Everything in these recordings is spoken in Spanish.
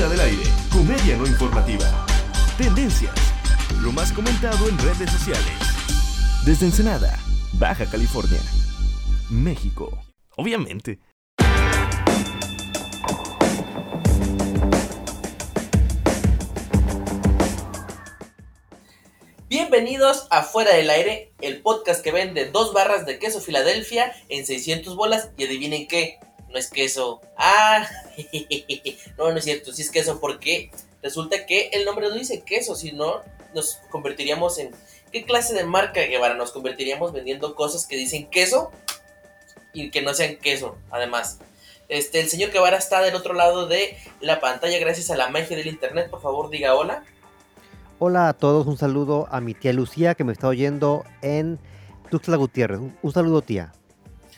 Fuera del aire, comedia no informativa. Tendencias, lo más comentado en redes sociales. Desde Ensenada, Baja California, México. Obviamente. Bienvenidos a Fuera del Aire, el podcast que vende dos barras de queso Filadelfia en 600 bolas y adivinen qué, no es queso. Ah, no, no es cierto, sí es queso porque resulta que el nombre no dice queso, sino nos convertiríamos en... ¿Qué clase de marca, Guevara? Nos convertiríamos vendiendo cosas que dicen queso y que no sean queso, además. Este, el señor Guevara está del otro lado de la pantalla gracias a la magia del internet. Por favor, diga hola. Hola a todos, un saludo a mi tía Lucía que me está oyendo en Tuxtla Gutiérrez. Un, un saludo tía.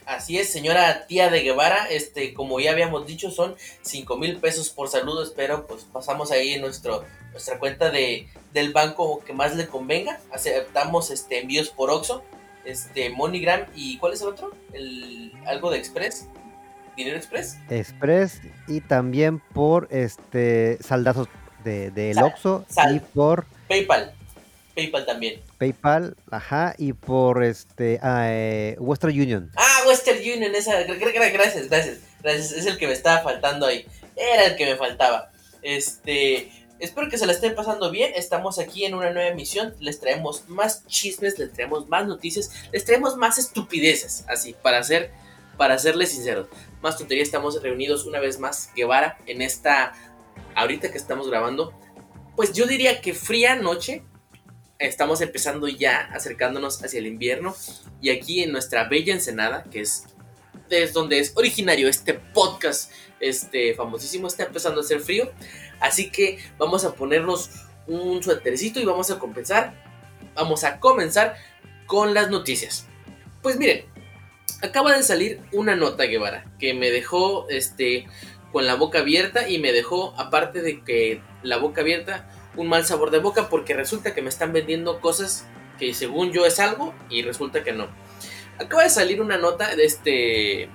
Así es, señora tía de Guevara, este, como ya habíamos dicho, son 5 mil pesos por saludo, espero pues pasamos ahí nuestro, nuestra cuenta de, del banco que más le convenga, aceptamos este, envíos por Oxxo, este, MoneyGram y ¿cuál es el otro? El, algo de Express, Dinero Express. Express y también por este saldazos de, del Sal- Oxxo sal. y por PayPal, PayPal también. PayPal, ajá, y por este eh, Western Union. Ah, Western Union, esa, gra- gra- gracias, gracias, gracias, es el que me estaba faltando ahí, era el que me faltaba. Este, espero que se la estén pasando bien, estamos aquí en una nueva emisión, les traemos más chismes, les traemos más noticias, les traemos más estupideces, así, para ser, para serles sinceros, más tontería, estamos reunidos una vez más, Guevara, en esta, ahorita que estamos grabando, pues yo diría que fría noche, estamos empezando ya acercándonos hacia el invierno, y aquí en nuestra bella Ensenada, que es, es donde es originario este podcast, este famosísimo, está empezando a hacer frío. Así que vamos a ponernos un suétercito y vamos a compensar. Vamos a comenzar con las noticias. Pues miren, acaba de salir una nota Guevara que me dejó este con la boca abierta y me dejó aparte de que la boca abierta un mal sabor de boca porque resulta que me están vendiendo cosas que según yo es algo y resulta que no. Acaba de salir una nota de este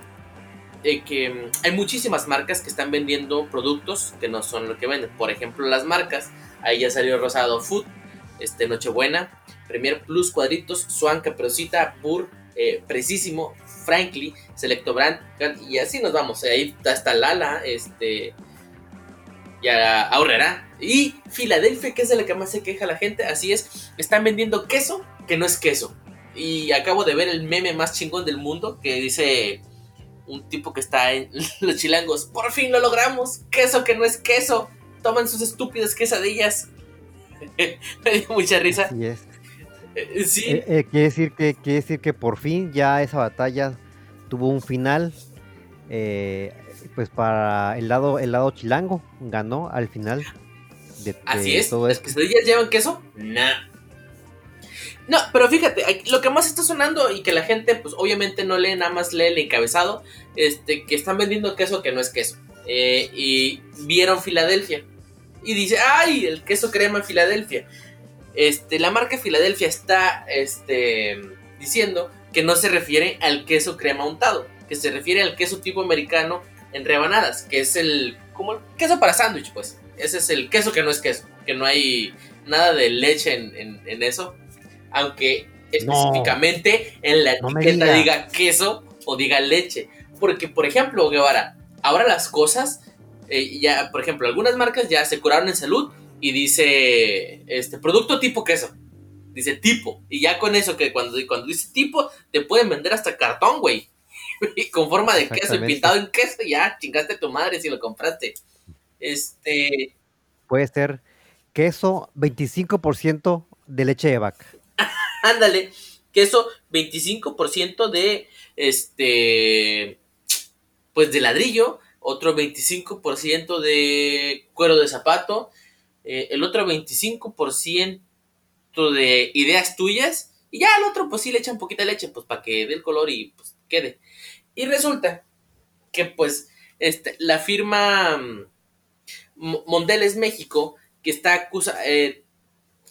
de que mm, hay muchísimas marcas que están vendiendo productos que no son lo que venden. Por ejemplo, las marcas, ahí ya salió Rosado Food, este Nochebuena, Premier Plus Cuadritos, Swan, Caperucita, Pur, eh, Precisísimo, Frankly, Selecto Brand, y así nos vamos. Ahí está Lala, este ya ahorrará. Y Filadelfia, que es de la que más se queja la gente, así es, están vendiendo queso que no es queso. Y acabo de ver el meme más chingón del mundo que dice un tipo que está en los chilangos, por fin lo logramos, queso que no es queso, toman sus estúpidas quesadillas. Me dio mucha risa. Así es. Eh, Sí, Eh, eh, quiere, decir que, quiere decir que por fin ya esa batalla tuvo un final. eh, pues para el lado, el lado chilango ganó al final de, así de es. todo ¿Las quesadillas llevan queso? Nah. No, pero fíjate, lo que más está sonando y que la gente, pues obviamente no lee, nada más lee el encabezado, este, que están vendiendo queso que no es queso. Eh, y vieron Filadelfia. Y dice, ¡ay! El queso crema Filadelfia. Este, la marca Filadelfia está este, diciendo que no se refiere al queso crema untado, que se refiere al queso tipo americano en rebanadas, que es el como el queso para sándwich, pues. Ese es el queso que no es queso, que no hay nada de leche en, en- en eso, aunque No. específicamente en la etiqueta diga. diga queso o diga leche. Porque, por ejemplo, Guevara, ahora las cosas, eh, ya, por ejemplo, algunas marcas ya se curaron en salud y dice, este, producto tipo queso. Dice tipo. Y ya con eso, que cuando, cuando dice tipo, te pueden vender hasta cartón, güey. Con forma de queso y pintado en queso, ya chingaste a tu madre si lo compraste. Este, Puede ser queso 25% de leche de vaca. ándale, queso 25% de, este, pues de ladrillo, otro 25% de cuero de zapato, eh, el otro 25% de ideas tuyas, y ya al otro pues sí le echan poquita leche, pues para que dé el color y pues quede. Y resulta que pues este, la firma mm, Mo- Mondelez México, que está acusa, eh,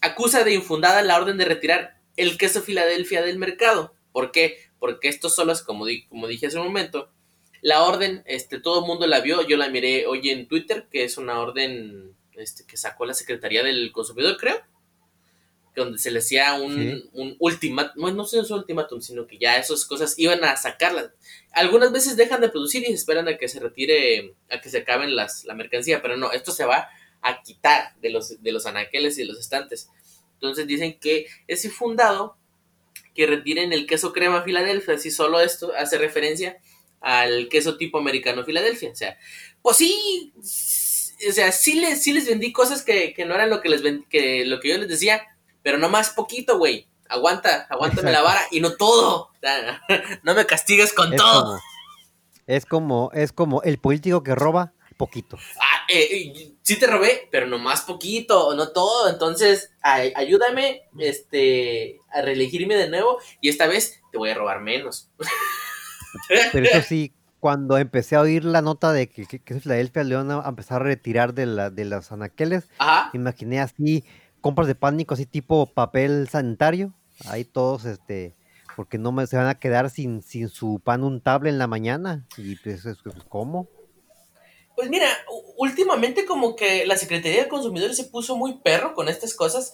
acusa de infundada la orden de retirar el queso Filadelfia del mercado. ¿Por qué? Porque estos solo, como, di- como dije hace un momento, La orden, este, todo el mundo la vio, yo la miré hoy en Twitter, que es una orden este, que sacó la Secretaría del Consumidor, creo, donde se le hacía un, un ultimátum, no sé si es un ultimátum, sino que ya esas cosas iban a sacarlas. Algunas veces dejan de producir y se esperan a que se retire, a que se acaben las, la mercancía, pero no, esto se va a quitar de los, de los anaqueles y de los estantes. Entonces dicen que es infundado que retiren el queso crema Filadelfia, si solo esto hace referencia al queso tipo americano Filadelfia. O sea, pues sí, o sea, sí les, sí les vendí cosas que, no eran lo que, les que lo que yo les decía, pero no más poquito, güey. Aguanta, aguántame la vara y no todo. no me castigues con todo. es como, es como el político que roba poquito. Ah, eh, sí te robé, pero no más poquito, no todo. Entonces, ayúdame este, a reelegirme de nuevo y esta vez te voy a robar menos. Pero eso sí, cuando empecé a oír la nota de que, que, que Filadelfia León a empezar a retirar de, la, de los anaqueles, imaginé así compras de pánico, así tipo papel sanitario, ahí todos, este, porque no me, se van a quedar sin, sin su pan untable en la mañana. Y pues, pues ¿cómo? Pues mira, últimamente como que la Secretaría de Consumidores se puso muy perro con estas cosas.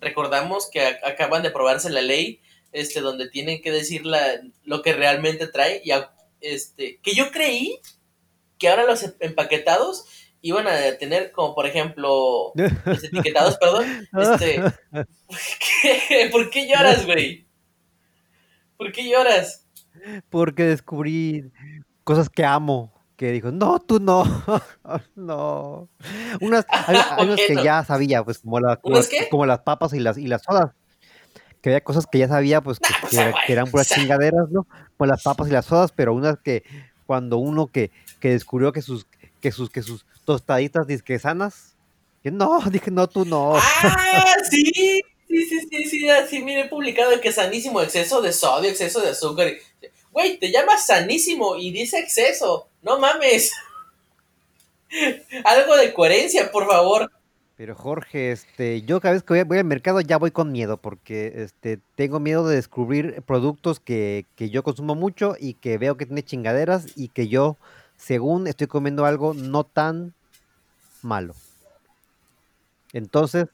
Recordamos que acaban de aprobarse la ley este, donde tienen que decir la, lo que realmente trae. Y este, que yo creí que ahora los empaquetados iban a tener como por ejemplo los etiquetados, perdón. Este, ¿Por qué lloras, güey? ¿Por qué lloras? Porque descubrí cosas que amo que dijo, no, tú no, no. Unas, hay, que ya sabía, pues como, como, las papas y las, y las sodas. Que había cosas que ya sabía, pues que, eran puras chingaderas, ¿no? Como las papas y las sodas, pero unas que cuando uno que, que descubrió que sus, que sus, que sus tostaditas disque sanas, que no, dije, no, tú no. Ah, sí, sí, sí, sí, sí, sí, mire publicado que sanísimo, exceso de sodio, exceso de azúcar. Güey, te llamas sanísimo y dice exceso. No mames. Algo de coherencia, por favor. Pero Jorge, este, yo cada vez que voy, al mercado ya voy con miedo porque este, tengo miedo de descubrir productos que, que, yo consumo mucho y que veo que tiene chingaderas y que yo, según estoy comiendo algo no tan malo. Entonces...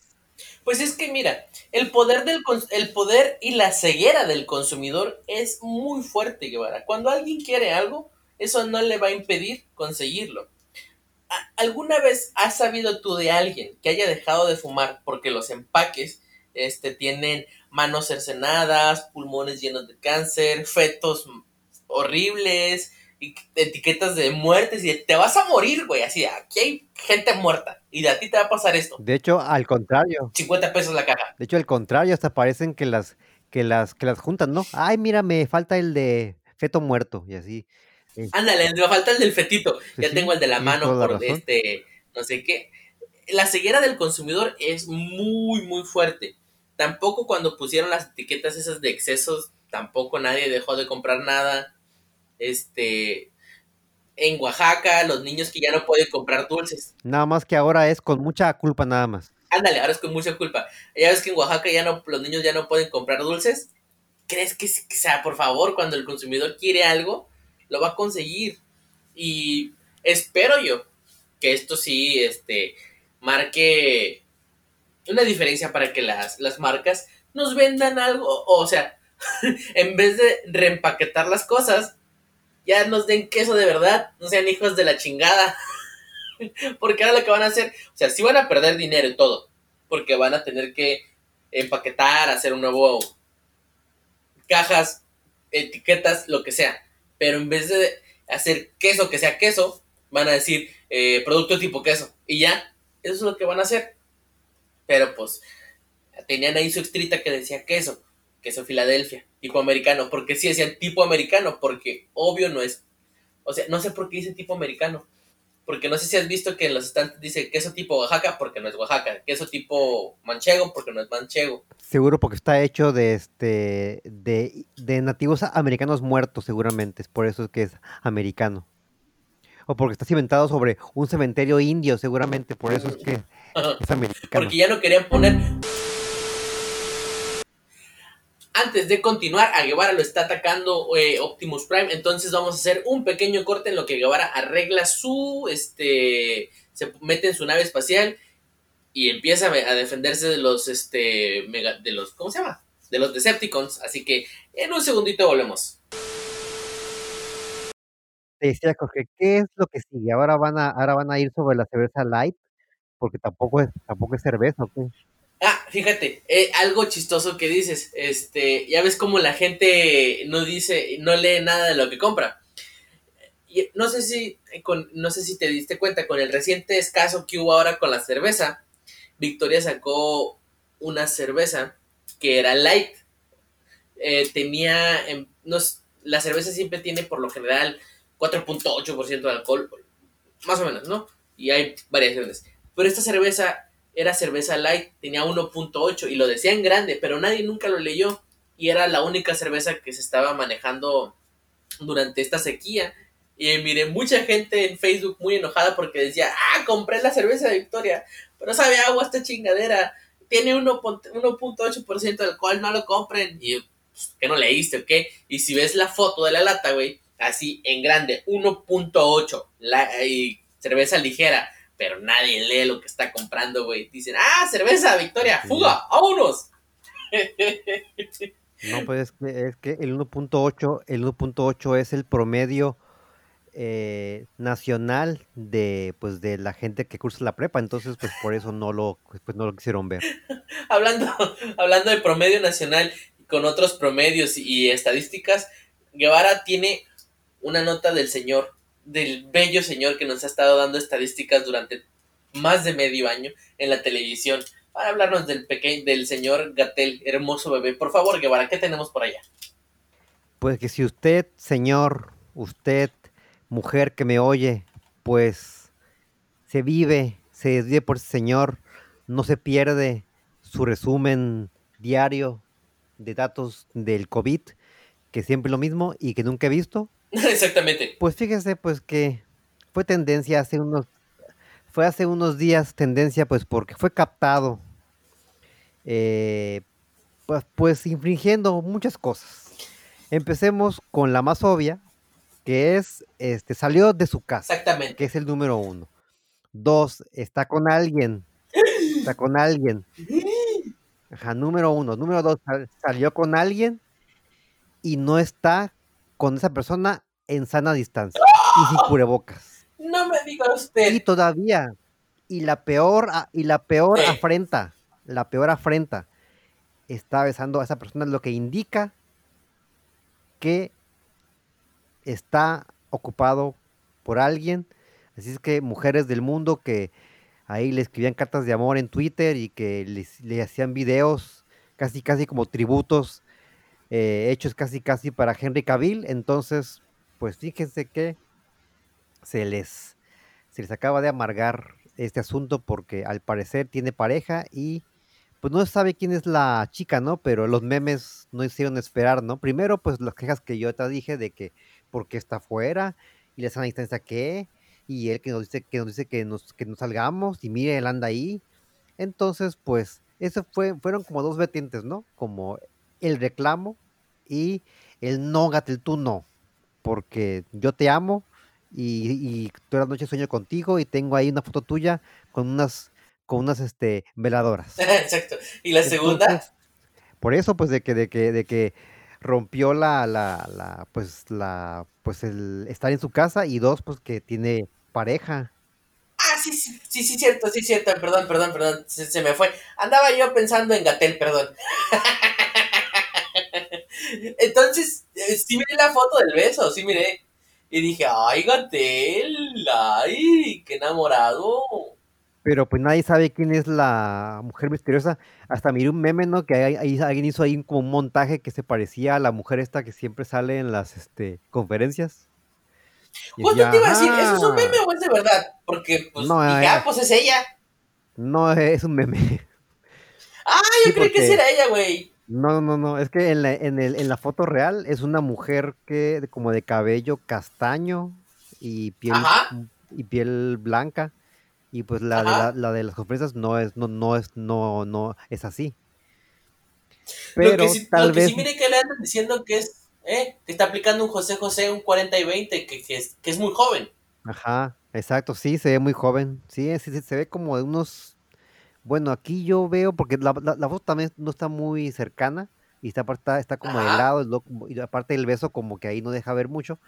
Pues es que mira, el poder, del, el poder y la ceguera del consumidor es muy fuerte, Guevara. Cuando alguien quiere algo, eso no le va a impedir conseguirlo. ¿Alguna vez has sabido tú de alguien que haya dejado de fumar porque los empaques este, tienen manos cercenadas, pulmones llenos de cáncer, fetos horribles, y etiquetas de muertes y te vas a morir, güey, así, aquí hay gente muerta y de a ti te va a pasar esto. De hecho, al contrario. 50 pesos la caja. De hecho, al contrario, hasta parecen que las que las que las juntan, ¿no? Ay, mira, me falta el de feto muerto y así. Ándale, me falta el del fetito. ya tengo el de la mano por este, no sé qué. La ceguera del consumidor es muy, muy fuerte. Tampoco cuando pusieron las etiquetas esas de excesos, tampoco nadie dejó de comprar nada. Este, en Oaxaca, los niños que ya no pueden comprar dulces. Nada más que ahora es con mucha culpa nada más. Ándale, ahora es con mucha culpa. Ya ves que en Oaxaca ya no, los niños ya no pueden comprar dulces. ¿Crees que, sea, por favor, cuando el consumidor quiere algo, lo va a conseguir. Y espero yo que esto sí este, marque una diferencia para que las, las marcas nos vendan algo. O sea, en vez de reempaquetar las cosas, ya nos den queso de verdad, no sean hijos de la chingada. porque ahora lo que van a hacer, o sea, sí van a perder dinero y todo, porque van a tener que empaquetar, hacer un nuevo cajas, etiquetas, lo que sea pero en vez de hacer queso que sea queso, van a decir eh, producto tipo queso. Y ya, eso es lo que van a hacer. Pero pues, tenían ahí su estrita que decía queso, queso Filadelfia, tipo americano. porque sí decían tipo americano? Porque obvio no es. O sea, no sé por qué dice tipo americano. Porque no sé si has visto que en los estantes dice queso tipo Oaxaca porque no es Oaxaca, queso tipo manchego porque no es manchego. Seguro porque está hecho de este de, de nativos americanos muertos, seguramente, es por eso es que es americano. O porque está cimentado sobre un cementerio indio, seguramente, por eso es que es americano. Porque ya no querían poner antes de continuar, a Guevara lo está atacando eh, Optimus Prime. Entonces vamos a hacer un pequeño corte en lo que Guevara arregla su. Este. Se mete en su nave espacial. Y empieza a defenderse de los. Este. de los. ¿Cómo se llama? De los Decepticons. Así que en un segundito volvemos. Te decía Jorge, ¿qué es lo que sigue? Ahora van a, ahora van a ir sobre la cerveza light, porque tampoco es, tampoco es cerveza, ¿ok? Ah, fíjate, eh, algo chistoso que dices, este, ya ves cómo la gente no dice, no lee nada de lo que compra. Y no sé si, con, no sé si te diste cuenta, con el reciente escaso que hubo ahora con la cerveza, Victoria sacó una cerveza que era light. Eh, tenía, em, la cerveza siempre tiene por lo general 4.8% de alcohol, más o menos, ¿no? Y hay variaciones. Pero esta cerveza era cerveza light, tenía 1.8 y lo decía en grande, pero nadie nunca lo leyó y era la única cerveza que se estaba manejando durante esta sequía. Y miré mucha gente en Facebook muy enojada porque decía, ah, compré la cerveza de Victoria, pero sabe agua esta chingadera, tiene 1.8% de alcohol, no lo compren. Y, pues, ¿qué no leíste o qué? Y si ves la foto de la lata, güey, así en grande, 1.8, y cerveza ligera, pero nadie lee lo que está comprando, güey. Dicen, ah, cerveza, Victoria, fuga, vámonos. No, pues es que, es que el 1.8, el 1.8 es el promedio eh, nacional de pues de la gente que cursa la prepa, entonces pues por eso no lo pues, no lo quisieron ver. hablando hablando de promedio nacional con otros promedios y estadísticas, Guevara tiene una nota del señor, del bello señor que nos ha estado dando estadísticas durante más de medio año en la televisión para hablarnos del pequeño, del señor Gatel, hermoso bebé. Por favor, Guevara, ¿qué tenemos por allá? Pues que si usted, señor, usted, mujer que me oye, pues se vive, se desvive por ese señor, no se pierde su resumen diario de datos del COVID, que siempre lo mismo y que nunca he visto, Exactamente. Pues fíjese, pues que fue tendencia hace unos, fue hace unos días tendencia, pues porque fue captado, eh, pues, pues infringiendo muchas cosas. Empecemos con la más obvia, que es, este, salió de su casa. Exactamente. Que es el número uno. Dos, está con alguien. Está con alguien. Ajá, número uno. Número dos, salió con alguien y no está con esa persona en sana distancia y sin cubrebocas. No me diga usted. Y todavía, y la peor, y la peor afrenta, la peor afrenta, está besando a esa persona, lo que indica que está ocupado por alguien. Así es que mujeres del mundo que ahí le escribían cartas de amor en Twitter y que le hacían videos casi casi como tributos eh, hechos casi casi para Henry Cavill. Entonces, pues fíjense que se les, se les acaba de amargar este asunto porque al parecer tiene pareja y pues no sabe quién es la chica, ¿no? Pero los memes no hicieron esperar, ¿no? Primero, pues las quejas que yo te dije de que por qué está fuera y la sana distancia qué y él que nos dice que nos dice que nos, que nos salgamos y mire, él anda ahí. Entonces, pues, eso fue, fueron como dos vertientes, ¿no? Como el reclamo y el no, Gatel, tú no, porque yo te amo y, y toda la noche sueño contigo y tengo ahí una foto tuya con unas con unas este veladoras. Exacto. ¿Y la segunda? por eso pues de que de que de que rompió la, la, la pues la pues el estar en su casa y dos pues que tiene pareja. Ah, sí, sí, sí, sí, cierto, sí, cierto, perdón, perdón, perdón, se, se me fue. Andaba yo pensando en Gatel, perdón. Entonces, eh, sí miré la foto del beso, sí miré. Y dije, ay, Gatel, ay, qué enamorado. Pero pues nadie sabe quién es la mujer misteriosa. Hasta miré un meme, ¿no? Que ahí, alguien hizo ahí como un montaje que se parecía a la mujer esta que siempre sale en las este, conferencias. Justo te iba a decir, ¿eso es un meme o es de verdad? Porque, pues, no, dije, ah, pues es ella. No, es un meme. Ah, yo creí que era ella, güey. No, no, no, es que en la, en, el, en la foto real es una mujer que como de cabello castaño y piel, y piel blanca y pues la de, la, de las conferencias no es, no, no es, no, no es así. Pero lo que sí, tal vez... sí mire que le andan diciendo que es, eh, que está aplicando un José José un 40 y 20, que, que, es, que es muy joven. Ajá, exacto, sí, se ve muy joven. Sí, sí, se ve como de unos. Bueno, aquí yo veo, porque la, la, voz también no está muy cercana y está, está, está como de lado, y aparte el beso, como que ahí no deja ver mucho.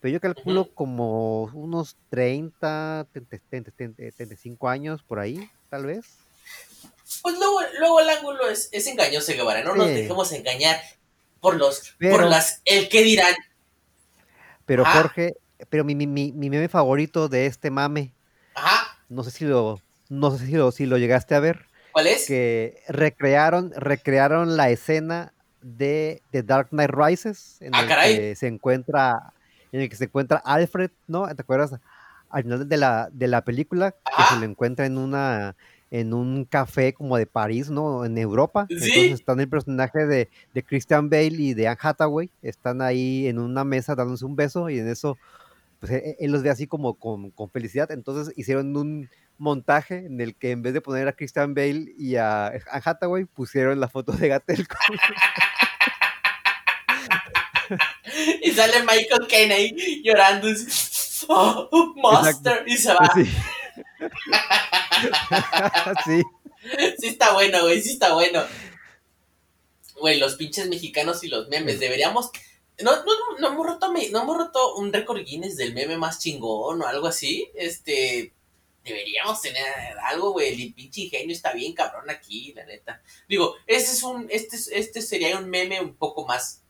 Pero yo calculo como unos 30, 35 años por ahí, tal vez. Pues luego, luego el ángulo es, es engañoso, Guevara. No nos dejemos engañar por los, por las, el que dirán. Pero Jorge, pero mi, mi, mi, meme favorito de este mame, Ajá. no sé si lo, no sé si lo, si lo llegaste a ver. ¿Cuál es? Que recrearon, recrearon la escena de, de Dark Knight Rises, en ah, el que se encuentra, en el que se encuentra Alfred, ¿no? ¿Te acuerdas? Al final de la, de la película, que se lo encuentra en una en un café como de París, ¿no? En Europa. ¿Sí? Entonces están el personaje de, de, Christian Bale y de Anne Hathaway, están ahí en una mesa dándose un beso y en eso pues e, él, los ve así como con, con, felicidad. Entonces hicieron un montaje en el que en vez de poner a Christian Bale y a Anne Hathaway, pusieron la foto de Gatel. y sale Michael Kennedy llorando. Oh, Monster. Y se va. Sí. sí. Sí está bueno, güey. Sí está bueno. Güey, los pinches mexicanos y los memes. Deberíamos no, no, no, no hemos roto, no hemos roto un récord Guinness del meme más chingón o algo así. Este, deberíamos tener algo, güey. El pinche ingenio está bien cabrón aquí, la neta. Digo, este es un, este, este sería un meme un poco más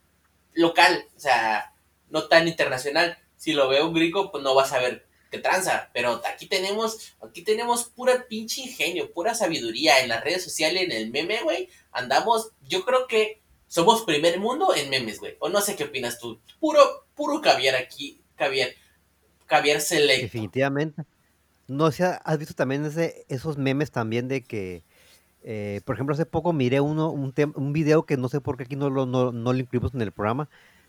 local, o sea, no tan internacional. Si lo ve un gringo, pues no vas a ver qué tranza. Pero aquí tenemos, aquí tenemos pura pinche ingenio, pura sabiduría en las redes sociales, en el meme, güey. Andamos, yo creo que somos primer mundo en memes, güey. O no sé qué opinas tú. Puro, puro caviar aquí, caviar, caviar select. Definitivamente. No sé, has visto también ese, esos memes también de que, eh, por ejemplo, hace poco miré uno, un, un video que no sé por qué aquí no lo, no, no lo incluimos en el programa,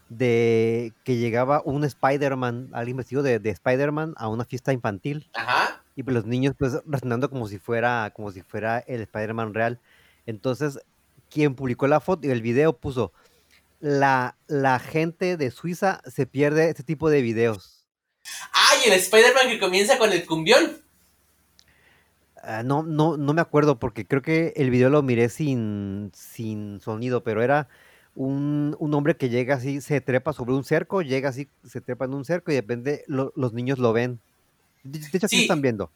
de que llegaba un Spider-Man, alguien vestido de, de Spider-Man a una fiesta infantil. Ajá. Y pues los niños pues resonando como si fuera, como si fuera el Spider-Man real. Entonces, quien publicó la foto y el video puso, la, la gente de Suiza se pierde este tipo de videos. ¡Ay, el Spider-Man que comienza con el cumbión! Ah, no, no, no me acuerdo porque creo que el video lo miré sin, sin sonido, pero era un, hombre que llega así, se trepa sobre un cerco, llega así, se trepa en un cerco y depende, los niños lo ven. De, hecho, sí. están viendo.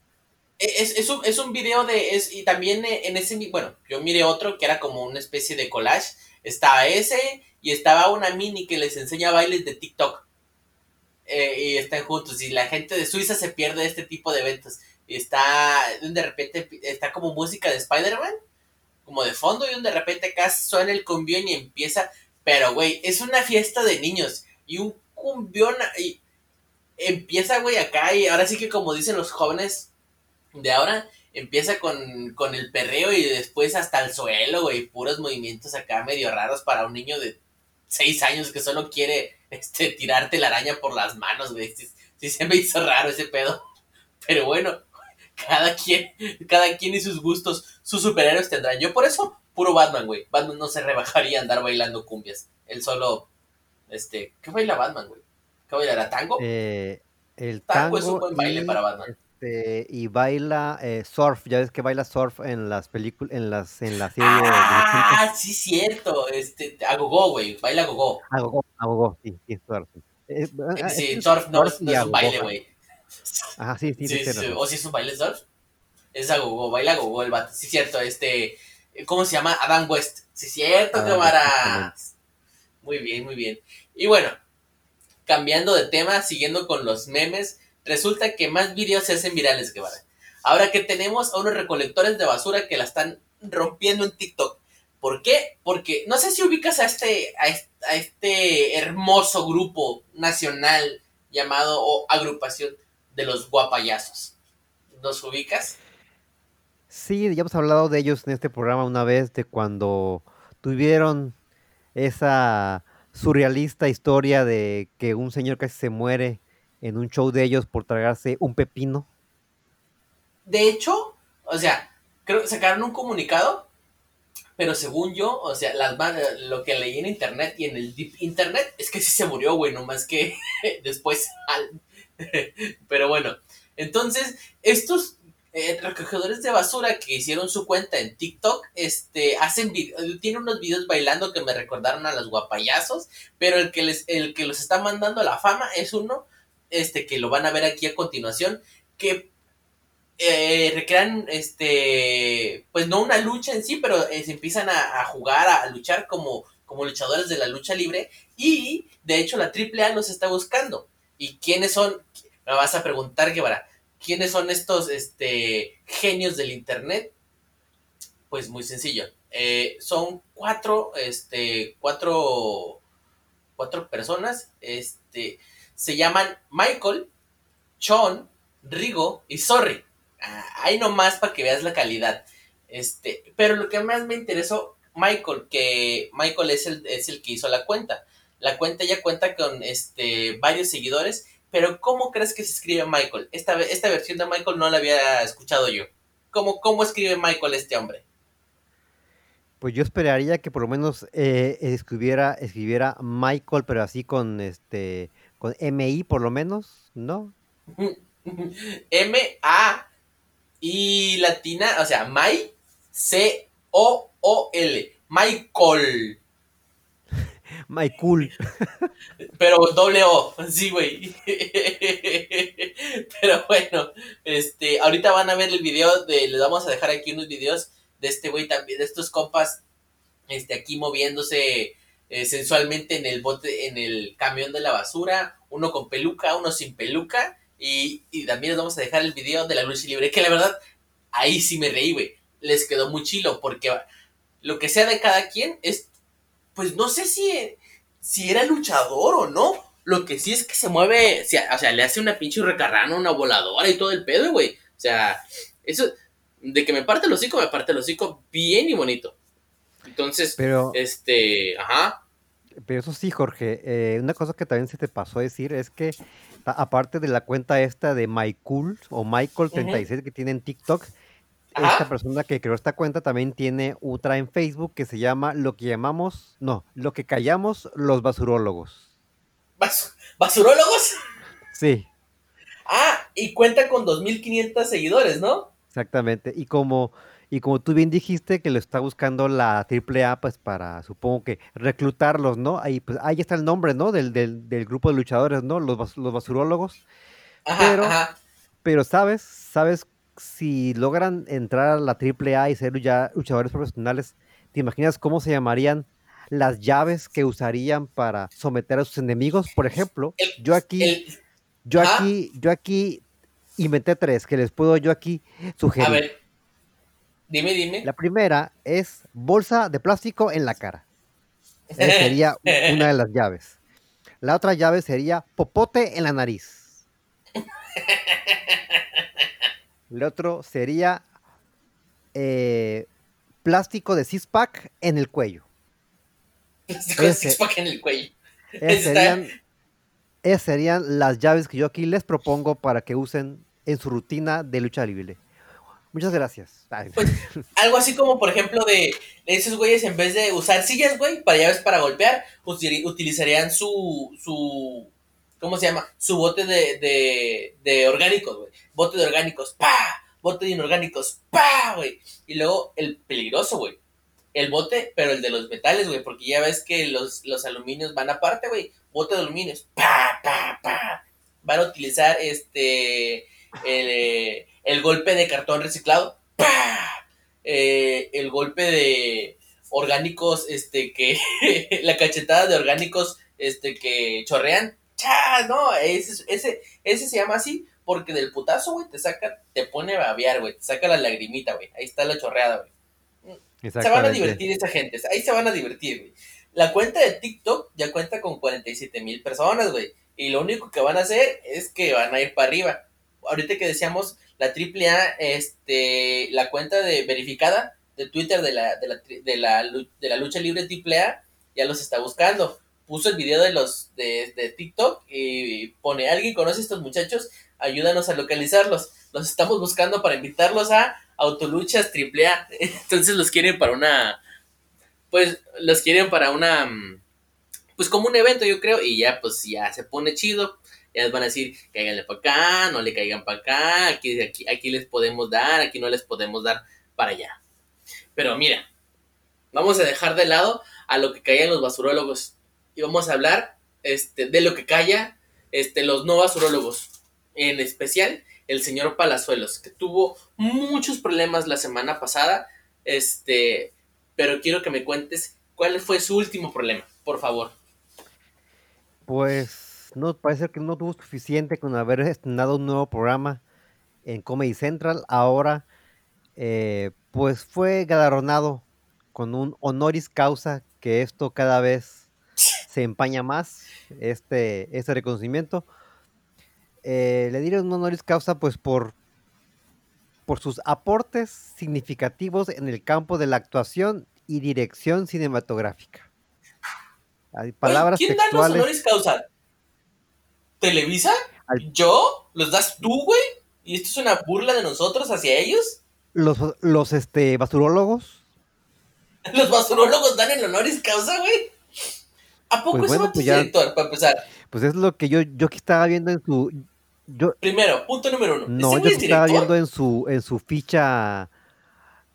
Es, es, un, es un video de. Es, y también eh, en ese. Bueno, yo miré otro que era como una especie de collage. Estaba ese y estaba una mini que les enseña bailes de TikTok. Eh, y están juntos. Y la gente de Suiza se pierde este tipo de eventos. Y está. De repente está como música de Spider-Man. Como de fondo. Y de repente acá suena el cumbión y empieza. Pero, güey, es una fiesta de niños. Y un cumbión. Y empieza, güey, acá. Y ahora sí que, como dicen los jóvenes de ahora empieza con, con el perreo y después hasta el suelo, güey, puros movimientos acá medio raros para un niño de seis años que solo quiere este, tirarte la araña por las manos, güey. Sí, se me hizo raro ese pedo. Pero bueno, cada quien, cada quien y sus gustos, sus superhéroes tendrán. Yo por eso, puro Batman, güey. Batman no se rebajaría a andar bailando cumbias. Él solo, este, ¿qué baila Batman, güey? ¿Qué bailará? ¿Tango? Eh, el tango, es un buen baile para Batman. Este, y baila eh, surf, ya ves que baila surf en las películas, en las, en la serie. Ah, sí, cierto, este, agogó, güey, baila agogó. Agogó, agogó, sí, sí, surf. Eh, eh, sí, surf no, es un baile, güey. Ajá, sí, sí, sí, sí, O si es un baile surf, es agogó, baila agogó el vato, sí, cierto, este, ¿cómo se llama? Adam West, sí, cierto, cámara. Muy bien, muy bien. Y bueno, cambiando de tema, siguiendo con los memes, resulta que más videos se hacen virales, que vale. Ahora que tenemos a unos recolectores de basura que la están rompiendo en TikTok. ¿Por qué? Porque no sé si ubicas a este, a este, hermoso grupo nacional llamado o agrupación de los guapayazos. ¿Nos ubicas? Sí, ya hemos hablado de ellos en este programa una vez, de cuando tuvieron esa surrealista historia de que un señor casi se muere en un show de ellos por tragarse un pepino. De hecho, o sea, creo que sacaron un comunicado pero según yo, o sea, las lo que leí en internet y en el deep internet es que sí se murió, güey, más que después. pero bueno, entonces, estos eh, recogedores de basura que hicieron su cuenta en TikTok, este, hacen tienen unos videos bailando que me recordaron a los guapayazos, pero el que les, el que los está mandando a la fama es uno, este, que lo van a ver aquí a continuación, que eh, recrean, este, pues no una lucha en sí, pero eh, se empiezan a, jugar, a, luchar como, como luchadores de la lucha libre y de hecho la AAA los está buscando. ¿Y quiénes son? Me vas a preguntar, Guevara, ¿quiénes son estos este, genios del Internet? Pues muy sencillo. Eh, son cuatro, este, cuatro, cuatro personas, este, se llaman Michael, Sean, Rigo y Sorry. Ah, ahí nomás para que veas la calidad. Este, pero lo que más me interesó, Michael, que Michael es el, es el que hizo la cuenta. La cuenta ya cuenta con este, varios seguidores, pero ¿cómo crees que se escribe Michael? Esta, esta versión de Michael no la había escuchado yo. ¿Cómo, cómo escribe Michael este hombre? Pues yo esperaría que por lo menos eh, escribiera, escribiera Michael, pero así con este con MI por lo menos, ¿no? M A y latina, o sea, My, C-O-O-L. Michael. Michael. Pero doble O, sí, güey. Pero bueno, este, ahorita van a ver el video de, les vamos a dejar aquí unos videos de este güey también, de estos compas, este, aquí moviéndose eh, sensualmente en el bote, en el camión de la basura, uno con peluca, uno sin peluca, y, también les vamos a dejar el video de la lucha libre, que la verdad, ahí sí me reí, güey. Les quedó muy chilo, porque lo que sea de cada quien es, pues no sé si, si era luchador o no. Lo que sí es que se mueve, o sea, le hace una pinche recarrana, una voladora y todo el pedo, güey. O sea, eso, de que me parte el hocico, me parte el hocico bien y bonito. Entonces, pero, este, ajá. Pero eso sí, Jorge, eh, una cosa que también se te pasó a decir es que aparte de la cuenta esta de MyCool o Michael36 que tiene en TikTok, esta persona que creó esta cuenta también tiene otra en Facebook que se llama lo que llamamos, no, lo que callamos los basurólogos. ¿Basurólogos? Sí. Ah, y cuenta con 2.500 seguidores, ¿no? Exactamente. Y como y como tú bien dijiste que lo está buscando la AAA, pues para, supongo que, reclutarlos, ¿no? Ahí, pues, ahí está el nombre, ¿no? Del, del, grupo de luchadores, ¿no? Los, los basurólogos. pero, pero, ¿sabes? ¿Sabes? Si logran entrar a la AAA y ser ya luchadores profesionales, ¿te imaginas cómo se llamarían las llaves que usarían para someter a sus enemigos? Por ejemplo, yo aquí, yo aquí, yo aquí inventé tres que les puedo yo aquí sugerir. A ver. Dime, dime. La primera es bolsa de plástico en la cara. Esa sería una de las llaves. La otra llave sería popote en la nariz. El otro sería eh, plástico de six en el cuello. Plástico de six en el cuello. serían, esas serían las llaves que yo aquí les propongo para que usen en su rutina de lucha libre. Muchas gracias. Pues, algo así como, por ejemplo, de, esos güeyes, en vez de usar sillas, güey, para llaves para golpear, utilizarían su, su, ¿cómo se llama? Su bote de, de, de orgánicos, güey. Bote de orgánicos, pa, bote de inorgánicos, pa, güey. Y luego el peligroso, güey. El bote, pero el de los metales, güey, porque ya ves que los, los aluminios van aparte, güey. Bote de aluminios, pa, pa, pa. Van a utilizar este, el el golpe de cartón reciclado, eh, el golpe de orgánicos, este, que, la cachetada de orgánicos, este, que chorrean, ¡Cha! No, ese, ese, ese se llama así porque del putazo, güey, te saca, te pone a babear, güey, te saca la lagrimita, güey, ahí está la chorreada, güey. Se van a divertir esa gente, ahí se van a divertir, güey. La cuenta de TikTok ya cuenta con 47 mil personas, güey. Y lo único que van a hacer es que van a ir para arriba. Ahorita que decíamos la AAA, este, la cuenta de verificada de Twitter de la, de la, de la, de la lucha libre AAA ya los está buscando. Puso el video de los de, de TikTok y pone, ¿alguien conoce a estos muchachos? Ayúdanos a localizarlos. Los estamos buscando para invitarlos a Autoluchas AAA. Entonces los quieren para una pues los quieren para una, pues como un evento yo creo, y ya pues ya se pone chido, ya les van a decir, cáiganle para acá, no le caigan para acá, aquí, aquí, aquí les podemos dar, aquí no les podemos dar para allá. Pero mira, vamos a dejar de lado a lo que callan los basurólogos y vamos a hablar este, de lo que calla este, los no basurólogos, en especial el señor Palazuelos, que tuvo muchos problemas la semana pasada, este, pero quiero que me cuentes cuál fue su último problema, por favor. Pues no, parece que no tuvo suficiente con haber estrenado un nuevo programa en Comedy Central. Ahora, eh, pues fue galardonado con un honoris causa, que esto cada vez se empaña más, este, este reconocimiento. Eh, le dieron un honoris causa, pues por, por sus aportes significativos en el campo de la actuación y dirección cinematográfica. Hay palabras ¿Quién da los honoris causa? ¿Televisa? ¿Yo? ¿Los das tú, güey? ¿Y esto es una burla de nosotros hacia ellos? Los, los este, basurólogos. ¿Los basurólogos dan el honoris causa, güey? ¿A poco pues ese pues director, para empezar? Pues es lo que yo, yo que estaba viendo en su... Yo, Primero, punto número uno. No, yo estaba viendo en su, en su ficha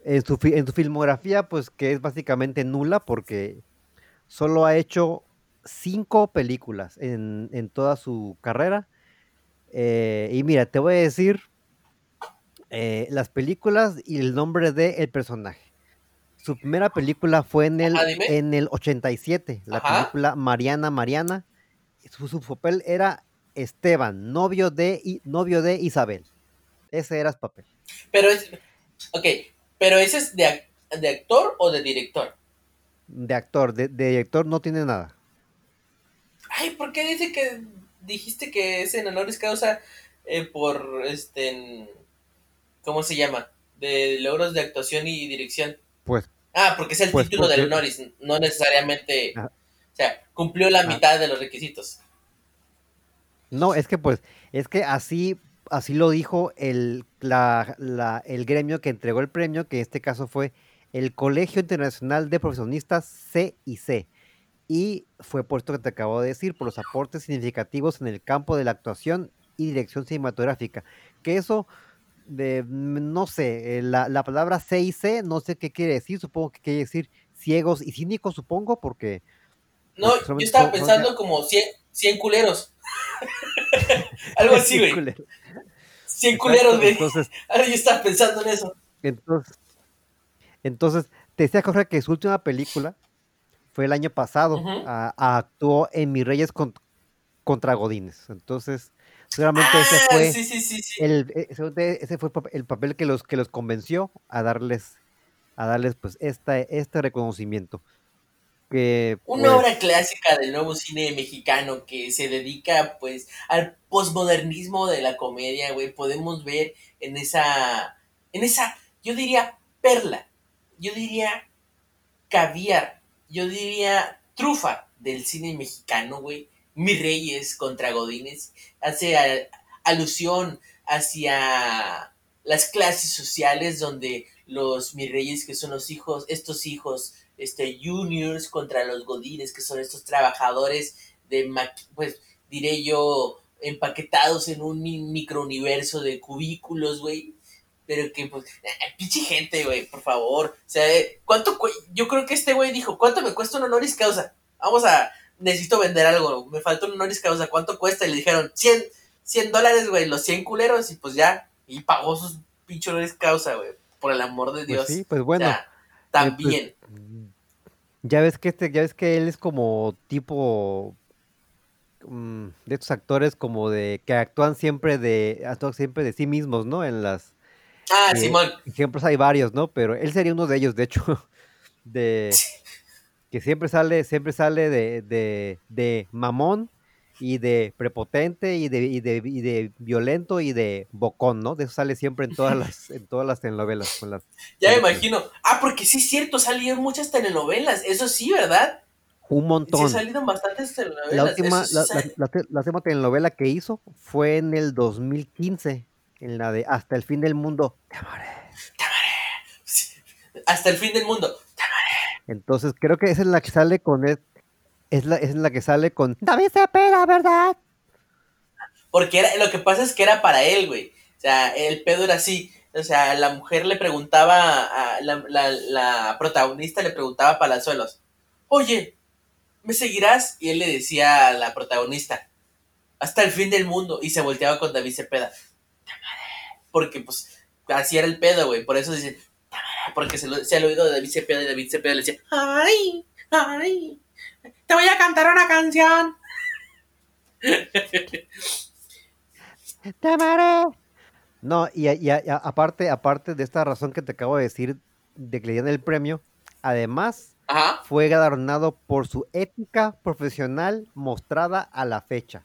en su, en su filmografía, pues que es básicamente nula porque solo ha hecho cinco películas en, toda su carrera. Eh, y mira, te voy a decir eh, las películas y el nombre del personaje. Su primera película fue en el, en el 87, la película Mariana Mariana. Su, su, papel era Esteban, novio de, novio de Isabel. Ese era su papel. Pero es, ok, pero ese es de, de actor o de director. De actor, de, director no tiene nada. Ay, ¿por qué dice que dijiste que es en honoris causa eh, por este ¿cómo se llama? De logros de actuación y dirección. Pues. Ah, porque es el pues, título del honoris, no necesariamente. O sea, cumplió la mitad de los requisitos. No, es que pues, es que así así lo dijo el, el gremio que entregó el premio, que en este caso fue el Colegio Internacional de Profesionistas CIC. Y fue puesto que te acabo de decir, por los aportes significativos en el campo de la actuación y dirección cinematográfica. Que eso, de, no sé, eh, la, la palabra CIC, no sé qué quiere decir, supongo que quiere decir ciegos y cínicos, supongo, porque... No, pues, yo estaba pensando como 100, 100 culeros. Algo así, güey. 100 culeros, güey. Entonces, Ahora yo estaba pensando en eso. Entonces, entonces te decía Jorge que su última película fue el año pasado. actuó en Mis Reyes contra Godines. Entonces, seguramente ese ah, fue el ese, fue el papel que los que los convenció a darles a darles pues esta, este reconocimiento. Una pues obra clásica del nuevo cine mexicano que se dedica pues al posmodernismo de la comedia, güey. Podemos ver en esa, en esa, yo diría perla, yo diría caviar, yo diría trufa del cine mexicano, güey. Mi Reyes contra Godines hace alusión hacia las clases sociales donde los mis reyes que son los hijos, estos hijos este, juniors contra los godines, que son estos trabajadores de, pues, diré yo, empaquetados en un microuniverso de cubículos, güey. Pero que, pues, pinche gente, güey, por favor. O sea, eh, ¿cuánto Yo creo que este güey dijo, ¿cuánto me cuesta un honoris causa? Vamos a, necesito vender algo, me falta un honoris causa, ¿cuánto cuesta? Y le dijeron, 100, 100 dólares, güey, los 100 culeros, y pues ya, y pagó sus pinche honoris causa, güey, por el amor de pues Dios. sí, pues bueno. Eh, pues, también. Ya ves que este, ya ves que él es como tipo mm, de estos actores como de que actúan siempre de actúan siempre de sí mismos, ¿no? En las Ah, Simón. Ejemplos hay varios, ¿no? Pero él sería uno de ellos, de hecho, de que siempre sale, siempre sale de, de, de mamón y de prepotente y de, y de, y de, violento y de bocón, ¿no? De eso sale siempre en todas las, en todas las telenovelas. Con las, ya me imagino. Ah, porque sí es cierto, salieron muchas telenovelas, eso sí, ¿verdad? Un montón. Sí, salieron bastantes telenovelas. La última, la, la, última telenovela que hizo fue en el 2015, en la de Hasta el fin del mundo. Te amaré. Te amaré. Hasta el fin del mundo. Te amaré. Entonces creo que esa es la que sale con es la, es la que sale con David Cepeda, ¿verdad? Porque era, lo que pasa es que era para él, güey. O sea, el pedo era así. O sea, la mujer le preguntaba, a la, la, protagonista le preguntaba a Palazuelos, oye, ¿me seguirás? Y él le decía a la protagonista, hasta el fin del mundo. Y se volteaba con David Cepeda. Porque pues así era el pedo, güey. Por eso dicen, porque se, lo, se ha oído de David Cepeda y David Cepeda le decía, ay, ay, te voy a cantar una canción. te amaré. No, y, aparte, aparte de esta razón que te acabo de decir de que le dieron el premio, además fue galardonado por su ética profesional mostrada a la fecha,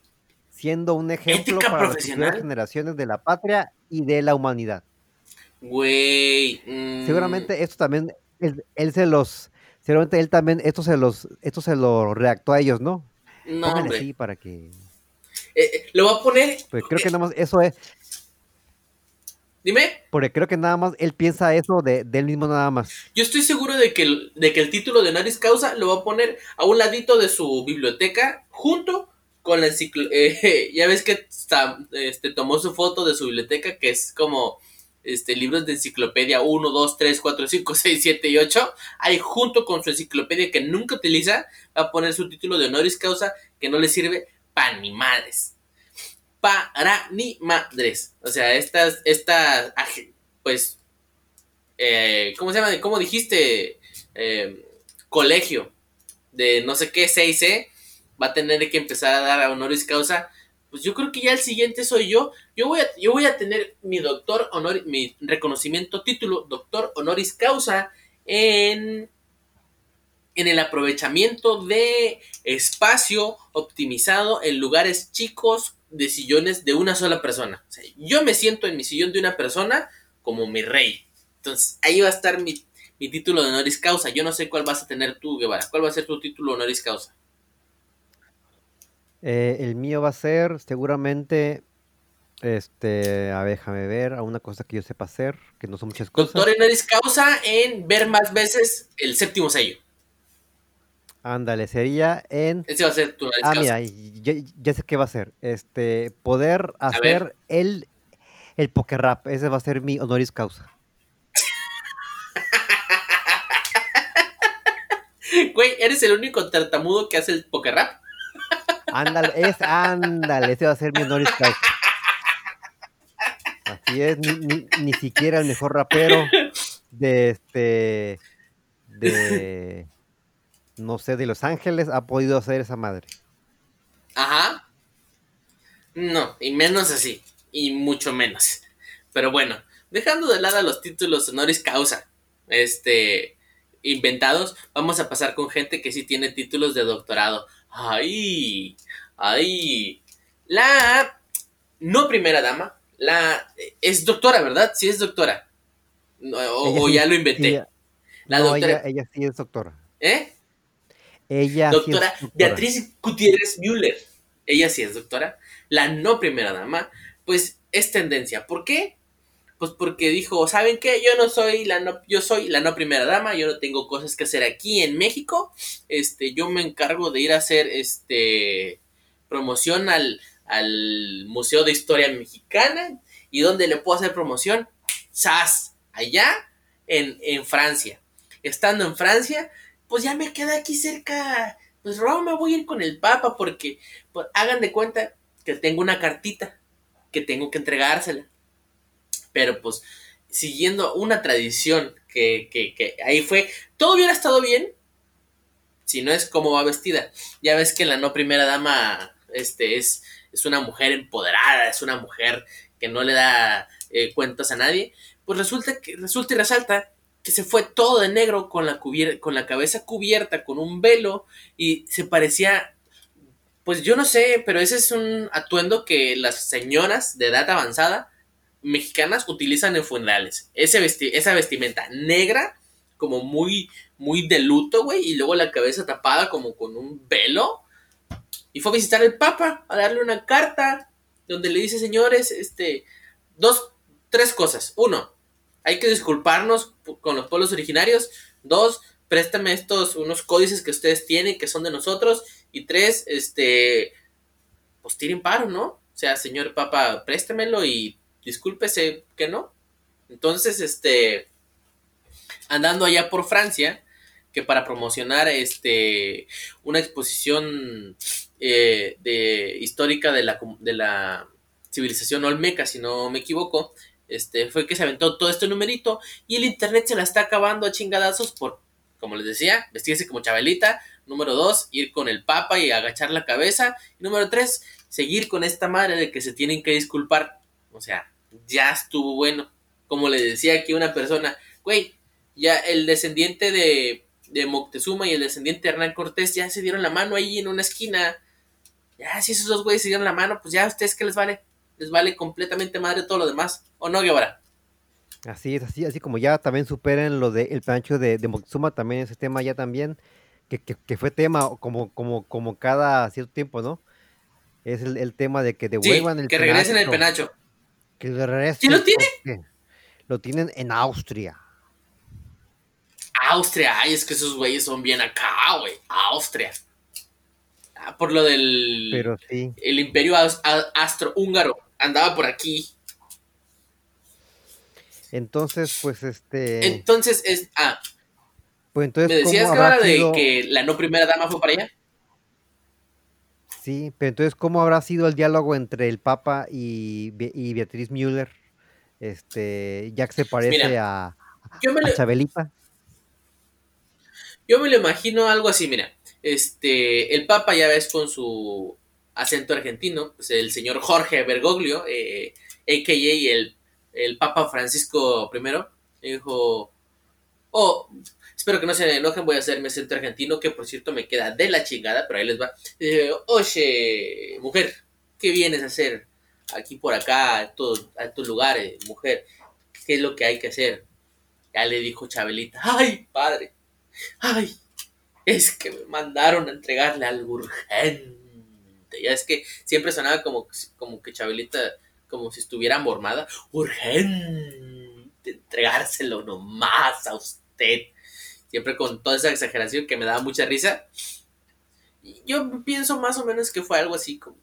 siendo un ejemplo para las generaciones de la patria y de la humanidad. Güey. Mm. Seguramente esto también, él, se los, seguramente él también, esto se los, esto se lo reactó a ellos, ¿no? No, para que... Eh, eh, lo va a poner... Pues creo que nada más eso es, Dime. Porque creo que nada más él piensa eso de, él mismo nada más. Yo estoy seguro de que, el, de que el título de Naris Causa lo va a poner a un ladito de su biblioteca junto con la enciclopedia. Eh, ya ves que este, tomó su foto de su biblioteca que es como este, libros de enciclopedia 1, 2, 3, 4, 5, 6, 7 y 8. Ahí junto con su enciclopedia que nunca utiliza va a poner su título de honoris causa que no le sirve para ni madres para ni madres. O sea, estas, esta, pues, eh, ¿cómo se llama? ¿Cómo dijiste? Eh, colegio de no sé qué, 6C, va a tener que empezar a dar a honoris causa. Pues yo creo que ya el siguiente soy yo. Yo voy a, yo voy a tener mi doctor honor, mi reconocimiento, título, doctor honoris causa en en el aprovechamiento de espacio optimizado en lugares chicos de sillones de una sola persona. yo me siento en mi sillón de una persona como mi rey. Entonces, ahí va a estar mi, título de honoris causa. Yo no sé cuál vas a tener tú, Guevara. ¿Cuál va a ser tu título honoris causa? Eh, el mío va a ser seguramente, este, a ver, déjame ver, a una cosa que yo sepa hacer, que no son muchas cosas. Doctor honoris causa en ver más veces el séptimo sello. Ándale, sería en. Ese va a ser tu Ah, mira, ya, sé qué va a ser. Este, poder hacer el, el poker rap. Ese va a ser mi honoris causa. Güey, ¿eres el único tartamudo que hace el poker rap? Ándale, es, ándale, ese va a ser mi honoris causa. Así es, ni, ni siquiera el mejor rapero de este. de no sé, de Los Ángeles ha podido hacer esa madre. Ajá. No, y menos así, y mucho menos. Pero bueno, dejando de lado los títulos honoris causa, este, inventados, vamos a pasar con gente que sí tiene títulos de doctorado. Ay, ay. La no primera dama, la es doctora, ¿verdad? Sí es doctora. O, ya lo inventé. la doctora. ella sí es doctora. ¿Eh? Ella doctora, Beatriz Gutiérrez Müller, ella sí es doctora, la no primera dama, pues es tendencia. ¿Por qué? Pues porque dijo, ¿saben qué? Yo no soy la no, yo soy la no primera dama, yo no tengo cosas que hacer aquí en México. Este, yo me encargo de ir a hacer este promoción al, al Museo de Historia Mexicana. ¿Y dónde le puedo hacer promoción? SAS, allá en, en Francia. Estando en Francia, pues ya me queda aquí cerca, pues Roma, voy a ir con el Papa porque, pues, hagan de cuenta que tengo una cartita que tengo que entregársela. Pero pues, siguiendo una tradición que, ahí fue, todo hubiera estado bien, si no es como va vestida. Ya ves que la no primera dama este, es, es una mujer empoderada, es una mujer que no le da eh, cuentas a nadie. Pues resulta que resulta y resalta que se fue todo de negro con la, con la cabeza cubierta, con un velo, y se parecía, pues yo no sé, pero ese es un atuendo que las señoras de edad avanzada mexicanas utilizan en funerales. Ese esa vestimenta negra, como muy, muy de luto, güey, y luego la cabeza tapada como con un velo. Y fue a visitar al Papa, a darle una carta, donde le dice, señores, este, dos, tres cosas. Uno, hay que disculparnos con los pueblos originarios. Dos, préstame estos, unos códices que ustedes tienen, que son de nosotros, y tres, este, pues tiren paro, ¿no? O sea, señor Papa, préstemelo y discúlpese que no. Entonces, este, andando allá por Francia, que para promocionar este una exposición eh, de histórica de la, de la civilización olmeca, si no me equivoco, este fue que se aventó todo este numerito y el internet se la está acabando a chingadazos por, como les decía, vestirse como Chabelita. Número dos, ir con el Papa y agachar la cabeza. Y número tres, seguir con esta madre de que se tienen que disculpar. O sea, ya estuvo bueno. Como le decía aquí una persona, güey, ya el descendiente de, de Moctezuma y el descendiente de Hernán Cortés ya se dieron la mano ahí en una esquina. Ya, si esos dos güeyes se dieron la mano, pues ya a ustedes que les vale. Les vale completamente madre todo lo demás. ¿O no, Guevara? Así es, así, así como ya también superen lo del plancho de, de Moctezuma, también ese tema ya también, que, que, fue tema como, como, como cada cierto tiempo, ¿no? Es el, tema de que devuelvan el que regresen el penacho. Que regresen. ¿Quién lo tiene? Lo tienen en Austria. Austria, ay, es que esos güeyes son bien acá, güey. Austria. Ah, por lo del. Pero sí. El imperio astro-húngaro. Andaba por aquí. Entonces, pues este. Entonces es. Ah. Pues entonces. ¿Me decías que era de que la no primera dama fue para allá? Sí, pero entonces, ¿cómo habrá sido el diálogo entre el Papa y, Beatriz Müller? Este, ya que se parece a, a Chabelita. Yo me lo imagino algo así, mira. Este, el Papa ya ves con su acento argentino, pues el señor Jorge Bergoglio, eh, a.k.a. El, el Papa Francisco I, dijo, oh, espero que no se enojen, voy a hacer mi acento argentino, que por cierto me queda de la chingada, pero ahí les va. Oye, mujer, ¿qué vienes a hacer aquí por acá, a tu, a tu lugar, eh, mujer? ¿Qué es lo que hay que hacer? Ya le dijo Chabelita, ay, padre, ay, es que me mandaron a entregarle algo urgente. Ya es que siempre sonaba como, como que Chabelita, como si estuviera mormada, urgente, entregárselo nomás a usted. Siempre con toda esa exageración que me daba mucha risa. Yo pienso más o menos que fue algo así como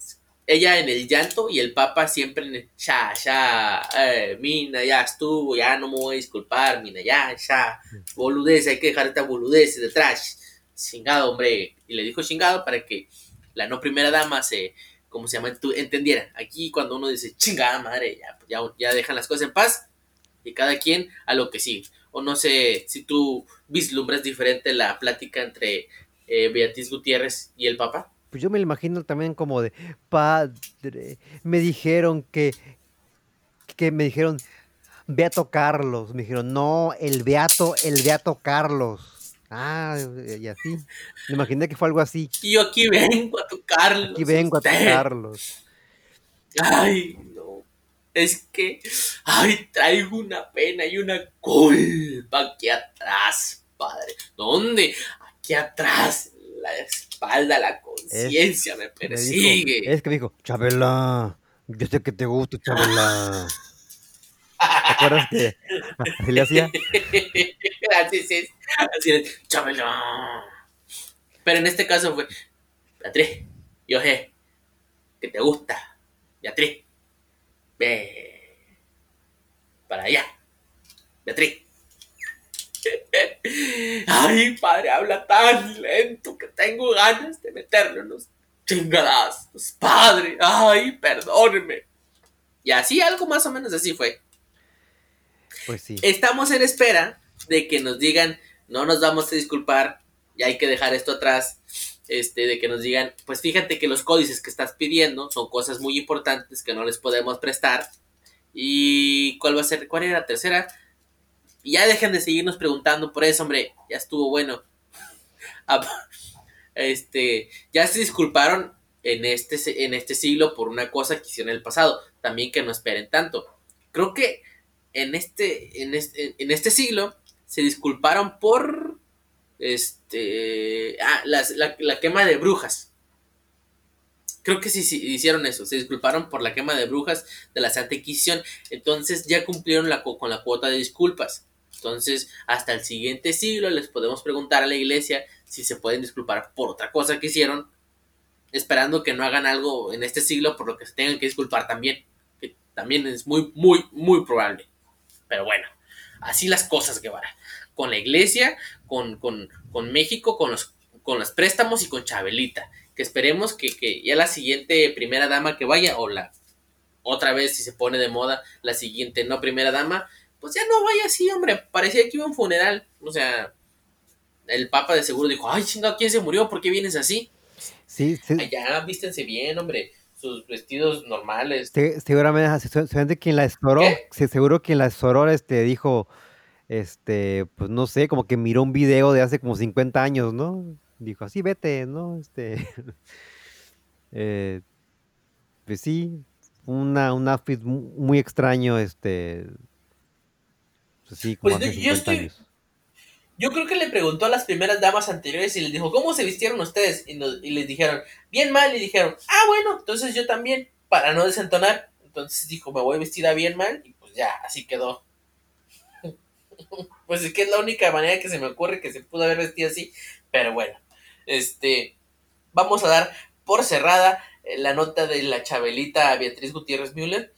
ella en el llanto y el papa siempre en el ya, ya, eh, Mina, ya estuvo, ya no me voy a disculpar, Mina, ya, ya, boludez, hay que dejar esta boludez detrás. Chingado, hombre. Y le dijo chingado para que la no primera dama se, como se llama, tú entendiera. Aquí cuando uno dice chingada madre, ya, ya, ya dejan las cosas en paz y cada quien a lo que sigue. O no sé si tú vislumbras diferente la plática entre eh, Beatriz Gutiérrez y el Papa. Pues yo me lo imagino también como de, padre, me dijeron que, que me dijeron, Beato Carlos, me dijeron, no, el Beato, el Beato Carlos. Ah, y así. Me imaginé que fue algo así. Y yo aquí vengo a tocarlos. Aquí vengo a tocarlos. Ay, no. Es que, ay, traigo una pena y una culpa aquí atrás, padre. ¿Dónde? Aquí atrás, la espalda, la conciencia me persigue. es que me dijo, Chabela, yo sé que te gusta, Chabela. ¿Te acuerdas que así le hacía? así es, así es, Chabela. Pero en este caso fue, Beatriz, yo sé que te gusta, Beatriz, ve para allá, Beatriz. Ay, padre, habla tan lento que tengo ganas de meterle unos chingadazos. Padre, ay, perdóneme. Y así, algo más o menos así fue. Pues sí. Estamos en espera de que nos digan, no nos vamos a disculpar, y hay que dejar esto atrás. Este, de que nos digan, pues fíjate que los códices que estás pidiendo son cosas muy importantes que no les podemos prestar. ¿Y cuál va a ser? ¿Cuál era la tercera? Y ya dejen de seguirnos preguntando por eso, hombre. Ya estuvo bueno. Ah, este, ya se disculparon en este, en este siglo por una cosa que hicieron en el pasado. También que no esperen tanto. Creo que en este, en este, en este siglo se disculparon por este, ah, la, la, quema de brujas. Creo que sí, sí, hicieron eso. Se disculparon por la quema de brujas de la Santa Inquisición. Entonces ya cumplieron la, con la cuota de disculpas. Entonces, hasta el siguiente siglo les podemos preguntar a la iglesia si se pueden disculpar por otra cosa que hicieron, esperando que no hagan algo en este siglo por lo que se tengan que disculpar también, que también es muy, muy, muy probable. Pero bueno, así las cosas, Guevara. Con la iglesia, con, con, con México, con los, con los préstamos y con Chabelita. Que esperemos que, que ya la siguiente primera dama que vaya, o la otra vez si se pone de moda, la siguiente no primera dama, pues ya no vaya así, hombre. Parecía que iba a un funeral. O sea, el Papa de seguro dijo, ay, chingado, ¿quién se murió? ¿Por qué vienes así? Sí, sí. Allá, vístense bien, hombre. Sus vestidos normales. seguramente, seguramente quien la estouró, seguro quien la estouró este, dijo, este, pues no sé, como que miró un video de hace como 50 años, ¿no? Dijo, así vete, ¿no? Este, eh, pues sí, una, un outfit muy extraño, este, pues sí, como pues hace yo estoy, yo creo que le preguntó a las primeras damas anteriores y les dijo, ¿cómo se vistieron ustedes? Y, les dijeron, bien mal, y dijeron, ah, bueno, entonces yo también, para no desentonar. Entonces dijo, me voy vestida bien mal, y pues ya, así quedó. Pues es que es la única manera que se me ocurre que se pudo haber vestido así. Pero bueno, este, vamos a dar por cerrada eh, la nota de la Chabelita Beatriz Gutiérrez Müller.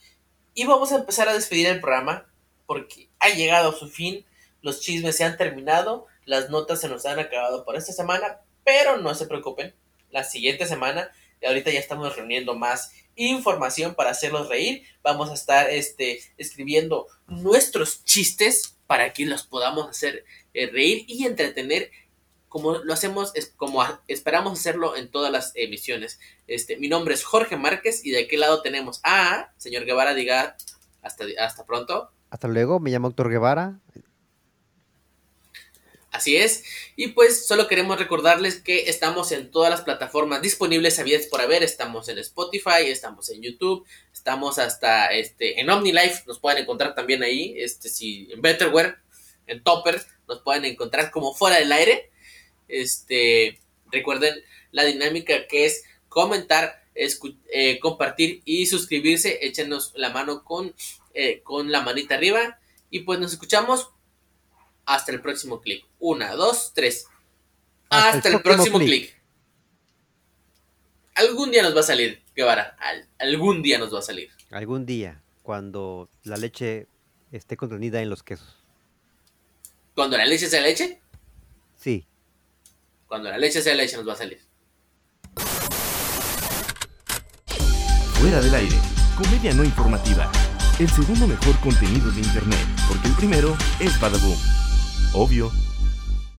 Y vamos a empezar a despedir el programa porque ha llegado a su fin los chismes se han terminado, las notas se nos han acabado por esta semana, pero no se preocupen, la siguiente semana, y ahorita ya estamos reuniendo más información para hacerlos reír, vamos a estar este, escribiendo nuestros chistes para que los podamos hacer eh, reír y entretener como lo hacemos, es como esperamos hacerlo en todas las emisiones. Este, mi nombre es Jorge Márquez y de aquel lado tenemos a señor Guevara, diga hasta, hasta pronto. Hasta luego, me llamo Héctor Guevara. Así es. Y pues solo queremos recordarles que estamos en todas las plataformas disponibles abiertas por haber. Estamos en Spotify, estamos en YouTube, estamos hasta este, en OmniLife, nos pueden encontrar también ahí. Este, si en Betterware, en Topper, nos pueden encontrar como fuera del aire. Este, recuerden la dinámica que es comentar, eh, compartir y suscribirse. Échenos la mano con, eh, con la manita arriba. Y pues nos escuchamos hasta el próximo clic. Una, dos, tres. Hasta, el, próximo clic. Algún día nos va a salir, Guevara. algún día nos va a salir. Algún día, cuando la leche esté contenida en los quesos. ¿Cuando la leche sea leche? Sí. Cuando la leche sea leche nos va a salir. Fuera del aire, comedia no informativa. El segundo mejor contenido de internet, porque el primero es Badaboom. Obvio.